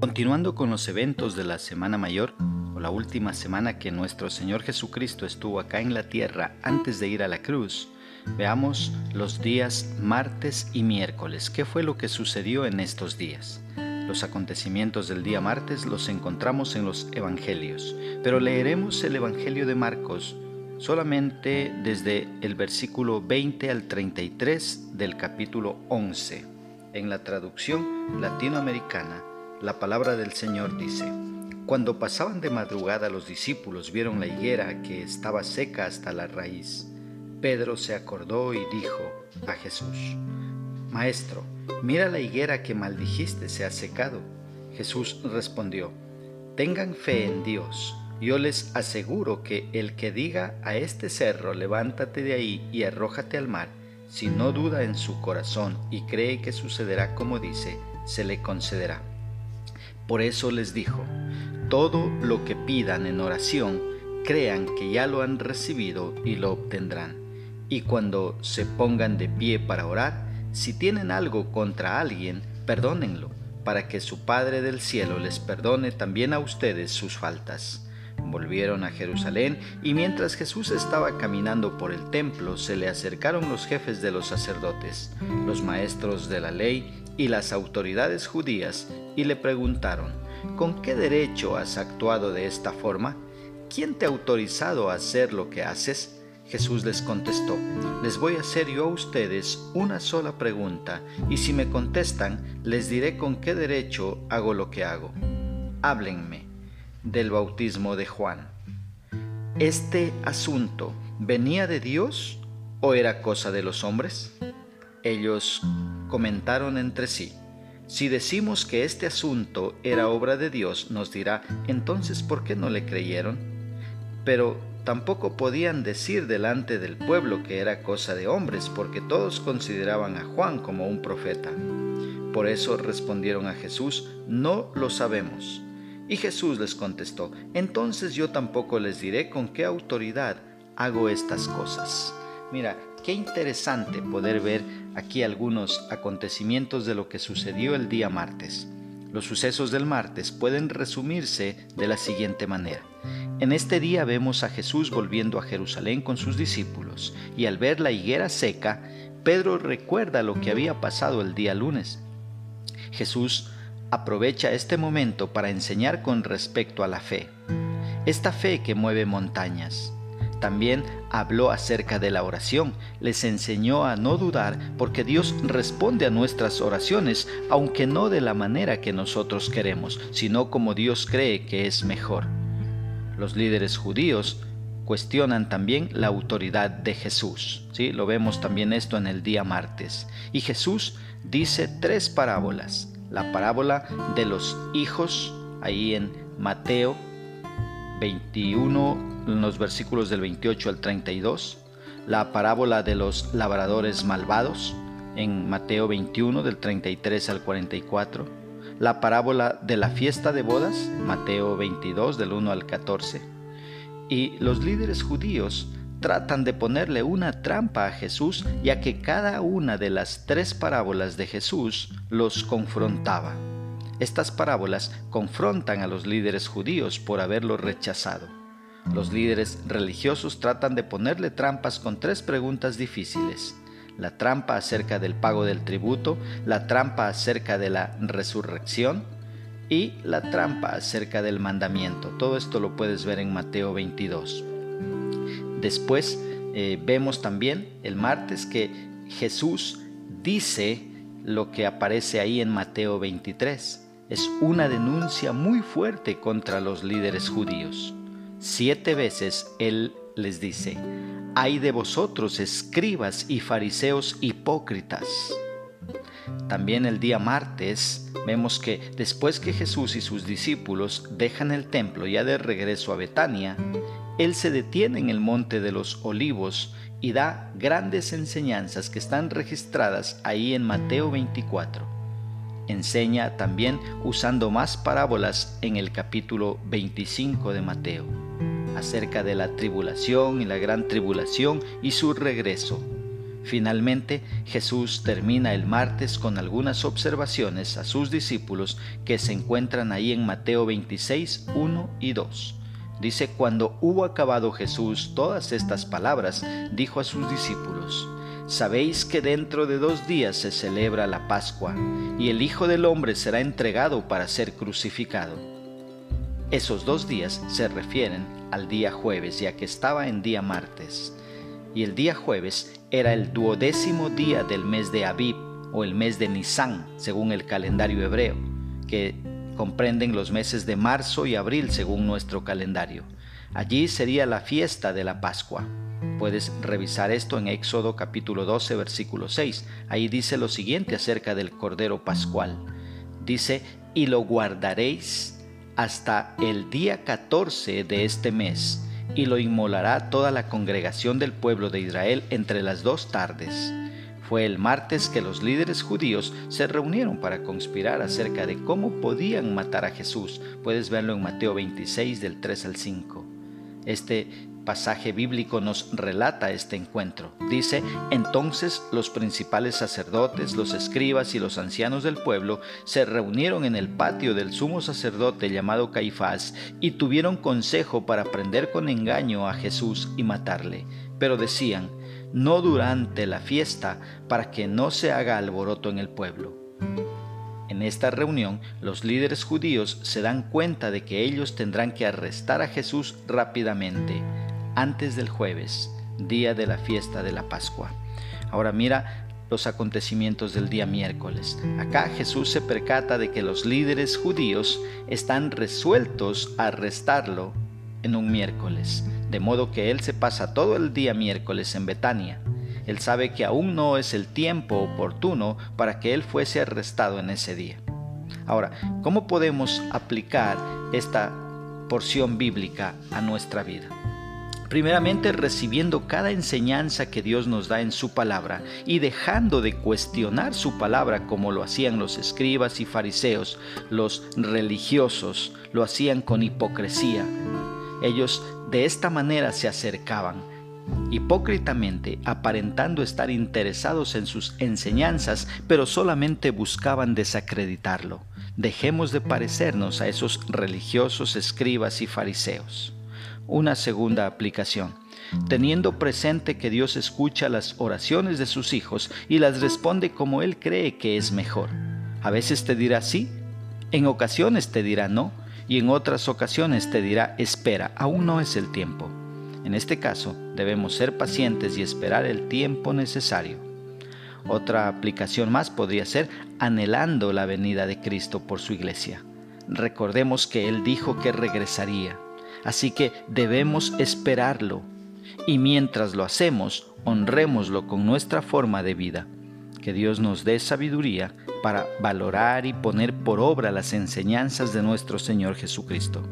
Continuando con los eventos de la Semana Mayor, o la última semana que nuestro Señor Jesucristo estuvo acá en la tierra antes de ir a la cruz, veamos los días martes y miércoles. ¿Qué fue lo que sucedió en estos días? Los acontecimientos del día martes los encontramos en los Evangelios, pero leeremos el Evangelio de Marcos solamente desde el versículo 20 al 33 del capítulo 11. En la traducción latinoamericana, la palabra del Señor dice, Cuando pasaban de madrugada los discípulos vieron la higuera que estaba seca hasta la raíz. Pedro se acordó y dijo a Jesús, Maestro, mira la higuera que maldijiste se ha secado. Jesús respondió, Tengan fe en Dios. Yo les aseguro que el que diga a este cerro, levántate de ahí y arrójate al mar, si no duda en su corazón y cree que sucederá como dice, se le concederá. Por eso les dijo, todo lo que pidan en oración, crean que ya lo han recibido y lo obtendrán. Y cuando se pongan de pie para orar, si tienen algo contra alguien, perdónenlo, para que su Padre del cielo les perdone también a ustedes sus faltas. Volvieron a Jerusalén y mientras Jesús estaba caminando por el templo se le acercaron los jefes de los sacerdotes, los maestros de la ley y las autoridades judías y le preguntaron, ¿con qué derecho has actuado de esta forma? ¿Quién te ha autorizado a hacer lo que haces? Jesús les contestó, les voy a hacer yo a ustedes una sola pregunta, y si me contestan, les diré con qué derecho hago lo que hago. Háblenme del bautismo de Juan. ¿Este asunto venía de Dios o era cosa de los hombres? Ellos comentaron entre sí, si decimos que este asunto era obra de Dios, nos dirá, entonces ¿por qué no le creyeron? Pero tampoco podían decir delante del pueblo que era cosa de hombres, porque todos consideraban a Juan como un profeta. Por eso respondieron a Jesús, no lo sabemos. Y Jesús les contestó, entonces yo tampoco les diré con qué autoridad hago estas cosas. Mira, qué interesante poder ver aquí algunos acontecimientos de lo que sucedió el día martes. Los sucesos del martes pueden resumirse de la siguiente manera. En este día vemos a Jesús volviendo a Jerusalén con sus discípulos y al ver la higuera seca, Pedro recuerda lo que había pasado el día lunes. Jesús aprovecha este momento para enseñar con respecto a la fe, esta fe que mueve montañas. También habló acerca de la oración, les enseñó a no dudar porque Dios responde a nuestras oraciones, aunque no de la manera que nosotros queremos, sino como Dios cree que es mejor. Los líderes judíos cuestionan también la autoridad de Jesús. ¿sí? Lo vemos también esto en el día martes. Y Jesús dice tres parábolas. La parábola de los hijos, ahí en Mateo 21, en los versículos del 28 al 32, la parábola de los labradores malvados en Mateo 21 del 33 al 44, la parábola de la fiesta de bodas, Mateo 22 del 1 al 14, y los líderes judíos tratan de ponerle una trampa a Jesús ya que cada una de las tres parábolas de Jesús los confrontaba. Estas parábolas confrontan a los líderes judíos por haberlo rechazado. Los líderes religiosos tratan de ponerle trampas con tres preguntas difíciles. La trampa acerca del pago del tributo, la trampa acerca de la resurrección y la trampa acerca del mandamiento. Todo esto lo puedes ver en Mateo 22. Después eh, vemos también el martes que Jesús dice lo que aparece ahí en Mateo 23. Es una denuncia muy fuerte contra los líderes judíos. Siete veces Él les dice, hay de vosotros escribas y fariseos hipócritas. También el día martes vemos que después que Jesús y sus discípulos dejan el templo ya de regreso a Betania, Él se detiene en el monte de los olivos y da grandes enseñanzas que están registradas ahí en Mateo 24. Enseña también usando más parábolas en el capítulo 25 de Mateo acerca de la tribulación y la gran tribulación y su regreso. Finalmente, Jesús termina el martes con algunas observaciones a sus discípulos que se encuentran ahí en Mateo 26, 1 y 2. Dice, cuando hubo acabado Jesús todas estas palabras, dijo a sus discípulos, Sabéis que dentro de dos días se celebra la Pascua, y el Hijo del Hombre será entregado para ser crucificado. Esos dos días se refieren al día jueves, ya que estaba en día martes y el día jueves era el duodécimo día del mes de Abib o el mes de Nisan, según el calendario hebreo, que comprenden los meses de marzo y abril según nuestro calendario. Allí sería la fiesta de la Pascua. Puedes revisar esto en Éxodo capítulo 12, versículo 6. Ahí dice lo siguiente acerca del Cordero Pascual. Dice, y lo guardaréis hasta el día 14 de este mes y lo inmolará toda la congregación del pueblo de Israel entre las dos tardes. Fue el martes que los líderes judíos se reunieron para conspirar acerca de cómo podían matar a Jesús. Puedes verlo en Mateo 26 del 3 al 5. Este pasaje bíblico nos relata este encuentro. Dice, entonces los principales sacerdotes, los escribas y los ancianos del pueblo se reunieron en el patio del sumo sacerdote llamado Caifás y tuvieron consejo para prender con engaño a Jesús y matarle. Pero decían, no durante la fiesta, para que no se haga alboroto en el pueblo. En esta reunión, los líderes judíos se dan cuenta de que ellos tendrán que arrestar a Jesús rápidamente antes del jueves, día de la fiesta de la Pascua. Ahora mira los acontecimientos del día miércoles. Acá Jesús se percata de que los líderes judíos están resueltos a arrestarlo en un miércoles, de modo que él se pasa todo el día miércoles en Betania. Él sabe que aún no es el tiempo oportuno para que él fuese arrestado en ese día. Ahora, ¿cómo podemos aplicar esta porción bíblica a nuestra vida? Primeramente recibiendo cada enseñanza que Dios nos da en su palabra y dejando de cuestionar su palabra como lo hacían los escribas y fariseos, los religiosos, lo hacían con hipocresía. Ellos de esta manera se acercaban, hipócritamente aparentando estar interesados en sus enseñanzas, pero solamente buscaban desacreditarlo. Dejemos de parecernos a esos religiosos escribas y fariseos una segunda aplicación, teniendo presente que Dios escucha las oraciones de sus hijos y las responde como Él cree que es mejor. A veces te dirá sí, en ocasiones te dirá no, y en otras ocasiones te dirá espera, aún no es el tiempo. En este caso, debemos ser pacientes y esperar el tiempo necesario. Otra aplicación más podría ser anhelando la venida de Cristo por su iglesia. Recordemos que Él dijo que regresaría Así que debemos esperarlo. Y mientras lo hacemos, honrémoslo con nuestra forma de vida. Que Dios nos dé sabiduría para valorar y poner por obra las enseñanzas de nuestro Señor Jesucristo.